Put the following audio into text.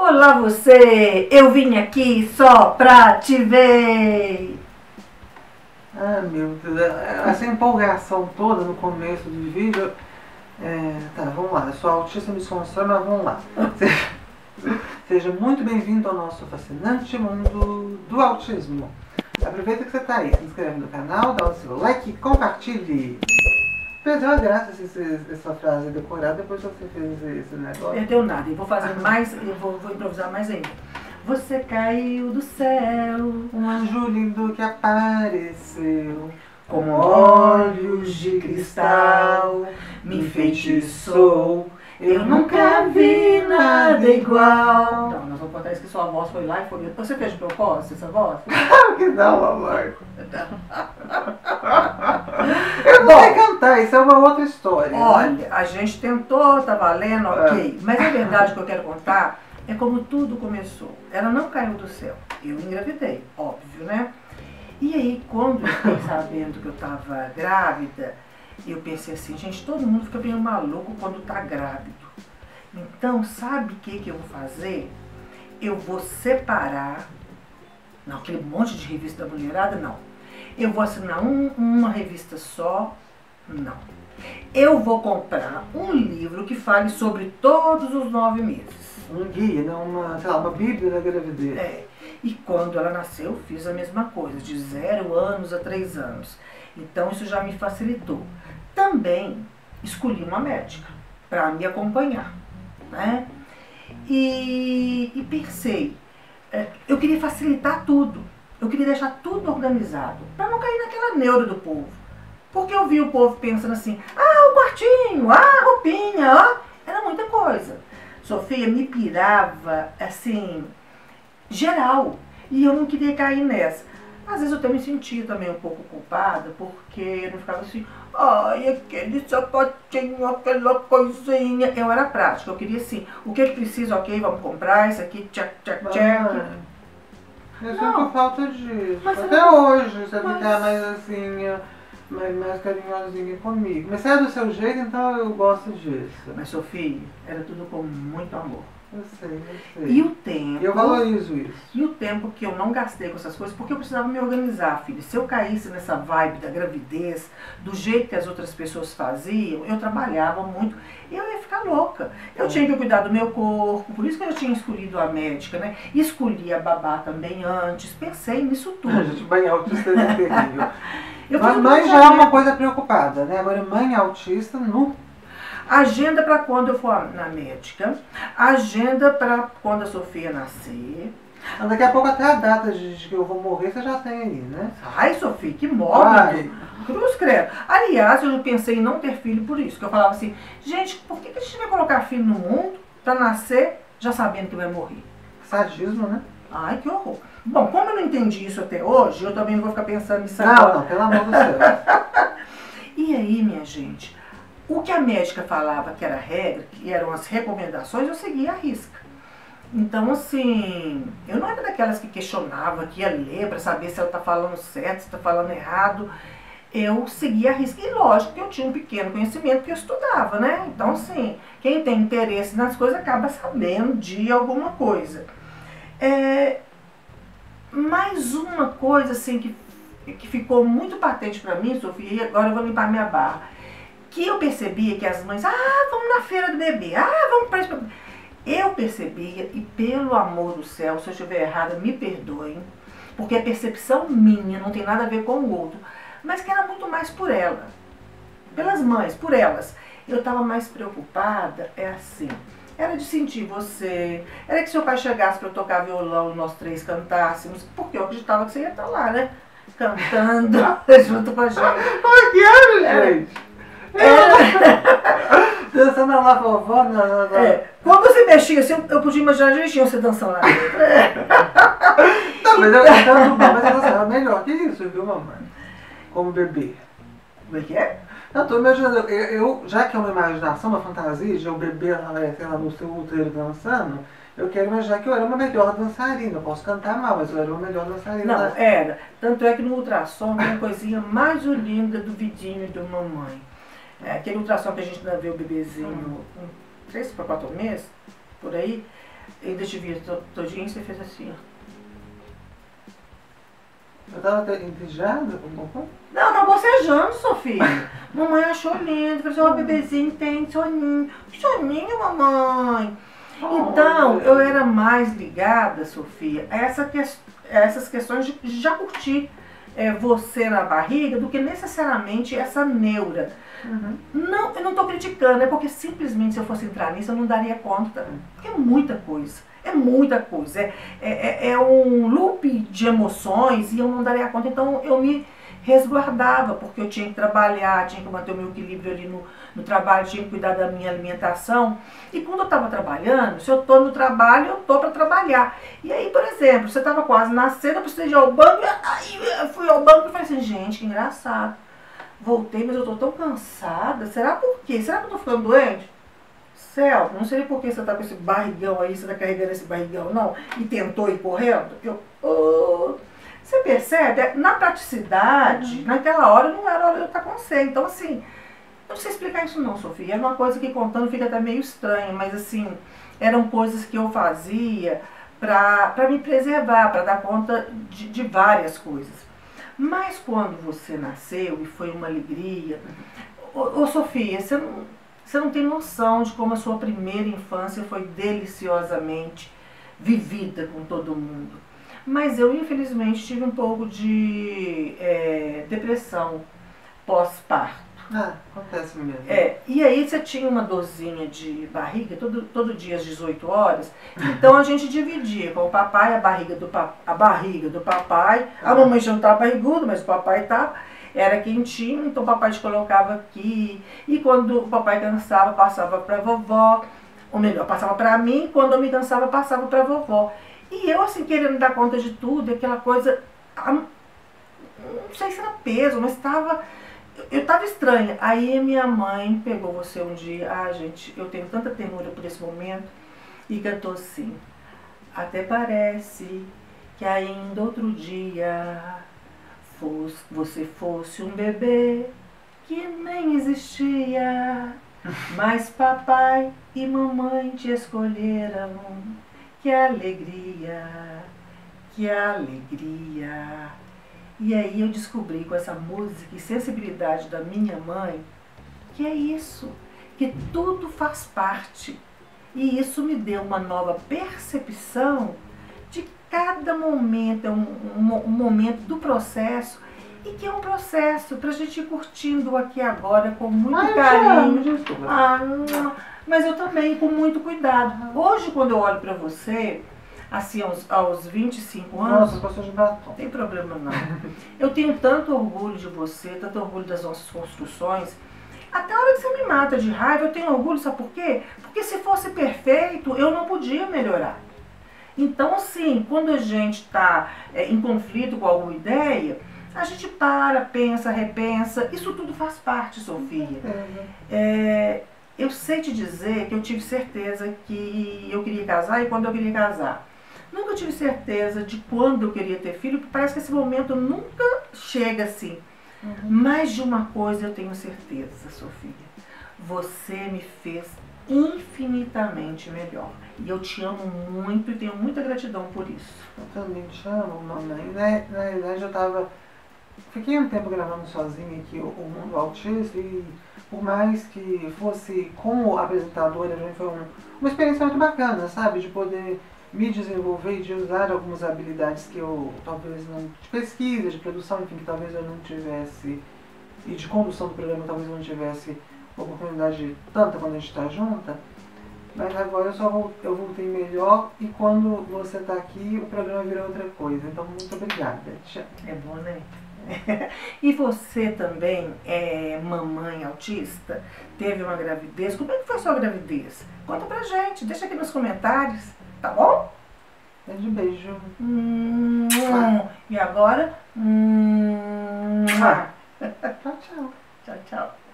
Olá você! Eu vim aqui só pra te ver! Ah, meu Deus, essa empolgação toda no começo do vídeo. É, tá, vamos lá. Eu sou autista me constrói, mas vamos lá. Seja muito bem-vindo ao nosso fascinante mundo do autismo. Aproveita que você está aí, se inscreve no canal, dá o seu like e compartilhe. Perdeu a graça essa, essa frase decorada depois que você fez esse negócio. Perdeu nada, e vou fazer mais, eu vou, vou improvisar mais ainda. Você caiu do céu, Um anjo lindo que apareceu. com olhos de cristal, me enfeitiçou. Eu nunca vi nada igual. Não, nós vamos contar isso que sua voz foi lá e foi. Você fez de propósito essa voz? Claro que não, amor. Eu não sei cantar, isso é uma outra história. né? Olha, a gente tentou, tá valendo, ok. Mas a verdade que eu quero contar é como tudo começou. Ela não caiu do céu. Eu engravidei, óbvio, né? E aí, quando eu fiquei sabendo que eu tava grávida, eu pensei assim, gente, todo mundo fica meio maluco quando tá grávido. Então, sabe o que, que eu vou fazer? Eu vou separar, não, aquele monte de revista da mulherada, não. Eu vou assinar um- uma revista só, não. Eu vou comprar um livro que fale sobre todos os nove meses. Um guia, né? uma, sei lá, uma bíblia da gravidez. É. E quando ela nasceu, eu fiz a mesma coisa, de zero anos a três anos. Então isso já me facilitou. Também escolhi uma médica para me acompanhar. Né? E, e pensei, é, eu queria facilitar tudo. Eu queria deixar tudo organizado, para não cair naquela neura do povo. Porque eu vi o povo pensando assim, ah, o quartinho, ah, a roupinha, ó. Era muita coisa. Sofia me pirava, assim, geral. E eu não queria cair nessa. Às vezes eu até me sentia também um pouco culpada, porque eu não ficava assim, ai, aquele sapatinho, aquela coisinha. Eu era prática, eu queria assim, o que que precisa, ok, vamos comprar, isso aqui, check, check, check. Ah, Eu Não. sinto falta disso. Mas Até eu- hoje, você mas- ficar mais assim, mais, mais carinhosinha comigo. Mas se é do seu jeito, então eu gosto disso. Mas Sofia, era tudo com muito amor. Eu sei, eu sei. E o tempo. Eu valorizo isso. E o tempo que eu não gastei com essas coisas, porque eu precisava me organizar, filho. Se eu caísse nessa vibe da gravidez, do jeito que as outras pessoas faziam, eu trabalhava muito, eu ia ficar louca. Eu tinha que cuidar do meu corpo, por isso que eu tinha escolhido a médica, né? Escolhi a babá também antes, pensei nisso A tudo. gente, mãe autista é terrível. Mas mãe já é uma coisa preocupada, né? Agora, mãe autista, não. Agenda para quando eu for na médica, agenda para quando a Sofia nascer. Daqui a pouco até a data de que eu vou morrer, você já tem aí, né? Ai, Sofia, que mórbido. Cruz credo. Aliás, eu pensei em não ter filho por isso. Que eu falava assim, gente, por que a gente vai colocar filho no mundo pra nascer já sabendo que vai morrer? Sadismo, né? Ai, que horror. Bom, como eu não entendi isso até hoje, eu também não vou ficar pensando nisso Não, agora. não, pelo amor do céu. E aí, minha gente, o que a médica falava que era regra, que eram as recomendações, eu seguia a risca. Então, assim, eu não era daquelas que questionava, que ia ler para saber se ela está falando certo, se está falando errado. Eu seguia a risca. E lógico que eu tinha um pequeno conhecimento que eu estudava, né? Então, assim, quem tem interesse nas coisas acaba sabendo de alguma coisa. É, mais uma coisa, assim, que que ficou muito patente pra mim, Sofia, e agora eu vou limpar minha barra. Que eu percebia que as mães, ah, vamos na feira do bebê, ah, vamos pra isso. Eu percebia, e pelo amor do céu, se eu estiver errada, me perdoem, porque é percepção minha, não tem nada a ver com o outro, mas que era muito mais por ela, pelas mães, por elas. Eu estava mais preocupada, é assim, era de sentir você, era que seu pai chegasse para eu tocar violão nós três cantássemos, porque eu acreditava que você ia estar lá, né? Cantando junto com a gente. Ai, que era, gente? Dançando lá, vovó, na, na, na... É, quando você mexia assim, eu, eu podia imaginar direitinho você dançando lá dentro. É. Não, mas eu cantando bem, mas eu dançava melhor que isso, viu, mamãe? Como bebê. Como é que é? Eu tô imaginando, eu, eu- já que é uma imaginação, uma fantasia de eu beber lá, sei lá, no seu útero dançando, eu quero imaginar que eu era uma melhor dançarina. Eu posso cantar mal, mas eu era uma melhor dançarina. Não, né? era. Tanto é que no ultrassom tem uma coisinha mais linda do vidinho e do mamãe. É, aquele ultrassom que a gente ainda vê o bebezinho com três para quatro meses, por aí. ainda te via to- todinho e você fez assim, ó. Eu tava até entediada com o bocão. Não, tá bocejando, Sofia. Mamãe achou lindo. Falei assim, ó, bebezinho tem soninho. Soninho, mamãe? Então, eu era mais ligada, Sofia, a, essa que- essas questões de de já curtir é, você na barriga do que necessariamente essa neura. Uhum. Não, eu não estou criticando, é porque simplesmente se eu fosse entrar nisso eu não daria conta. Porque é muita coisa. É muita coisa. É, é, é um loop de emoções e eu não daria conta. Então eu me resguardava, porque eu tinha que trabalhar, tinha que manter o meu equilíbrio ali no, no trabalho, tinha que cuidar da minha alimentação. E quando eu estava trabalhando, se eu estou no trabalho, eu estou para trabalhar. E aí, por exemplo, você estava quase nascendo, eu precisei ir ao banco, aí eu fui ao banco e falei assim, gente, que engraçado. Voltei, mas eu tô tão cansada. Será por quê? Será que eu tô ficando doente? Céu, não sei por que você tá com esse barrigão aí, você tá carregando esse barrigão, não, e tentou ir correndo. Eu, oh. Você percebe? É, Na praticidade, naquela hora não era hora de eu estar com você. Então, assim, eu não sei explicar isso não, Sofia. Era uma coisa que contando fica até meio estranha, mas assim, eram coisas que eu fazia para me preservar, para dar conta de, de várias coisas. Mas quando você nasceu e foi uma alegria. Ô, ô Sofia, você não, você não tem noção de como a sua primeira infância foi deliciosamente vivida com todo mundo. Mas eu, infelizmente, tive um pouco de é, depressão pós-parto. Ah, acontece mesmo. É, e aí você tinha uma dorzinha de barriga todo, todo dia às 18 horas. Então a gente dividia com o papai a barriga do, pa, a barriga do papai. A mamãe já não estava barriguda, mas o papai estava. Era quentinho, então o papai te colocava aqui. E quando o papai cansava, passava para a vovó. Ou melhor, passava para mim. Quando eu me cansava, passava para a vovó. E eu, assim, querendo dar conta de tudo, aquela coisa. Não sei se era peso, mas estava eu tava estranha. Aí minha mãe pegou você um dia, ah gente, eu tenho tanta ternura por esse momento, e cantou assim, até parece que ainda outro dia fosse, você fosse um bebê que nem existia, mas papai e mamãe te escolheram, que alegria, que alegria. E aí eu descobri com essa música e sensibilidade da minha mãe que é isso, que tudo faz parte. E isso me deu uma nova percepção de cada momento, é um, um, um momento do processo e que é um processo para a gente ir curtindo aqui agora com muito Ai, te carinho. desculpa. Ah, mas eu também com muito cuidado. Hoje, quando eu olho para você, assim, aos, aos 25 anos, Nossa, passou de batom. não tem problema não. Eu tenho tanto orgulho de você, tanto orgulho das nossas construções. Até a hora que você me mata de raiva, eu tenho orgulho, sabe por quê? Porque se fosse perfeito, eu não podia melhorar. Então, assim, quando a gente está em conflito com alguma ideia, a gente para, pensa, repensa. Isso tudo faz parte, Sofia. É, eu sei te dizer que eu tive certeza que eu queria casar e quando eu queria casar. Nunca tive certeza de quando eu queria ter filho, porque parece que esse momento nunca chega assim. Mais de uma coisa eu tenho certeza, Sofia. Você me fez infinitamente melhor. E eu te amo muito e tenho muita gratidão por isso. Eu também te amo, mamãe. Na, na realidade, eu tava. Fiquei um tempo gravando sozinha aqui o, o Mundo Autista e por mais que fosse como apresentadora, já foi um- uma experiência muito bacana, sabe? De poder me desenvolver e de usar algumas habilidades que eu talvez não. de pesquisa, de produção, enfim, que talvez eu não tivesse. e de condução do programa talvez eu não tivesse oportunidade tanta quando a gente está junta. Mas agora eu só vol- eu voltei melhor e quando você tá aqui o programa virou outra coisa. Então muito obrigada. Amo. É bom, né? E você também é mamãe autista? Teve uma gravidez? Como é que foi a sua gravidez? Conta pra gente, deixa aqui nos comentários, tá bom? Beijo, beijo. Hum, e agora? Hum, Tchau, tchau. tchau, tchau.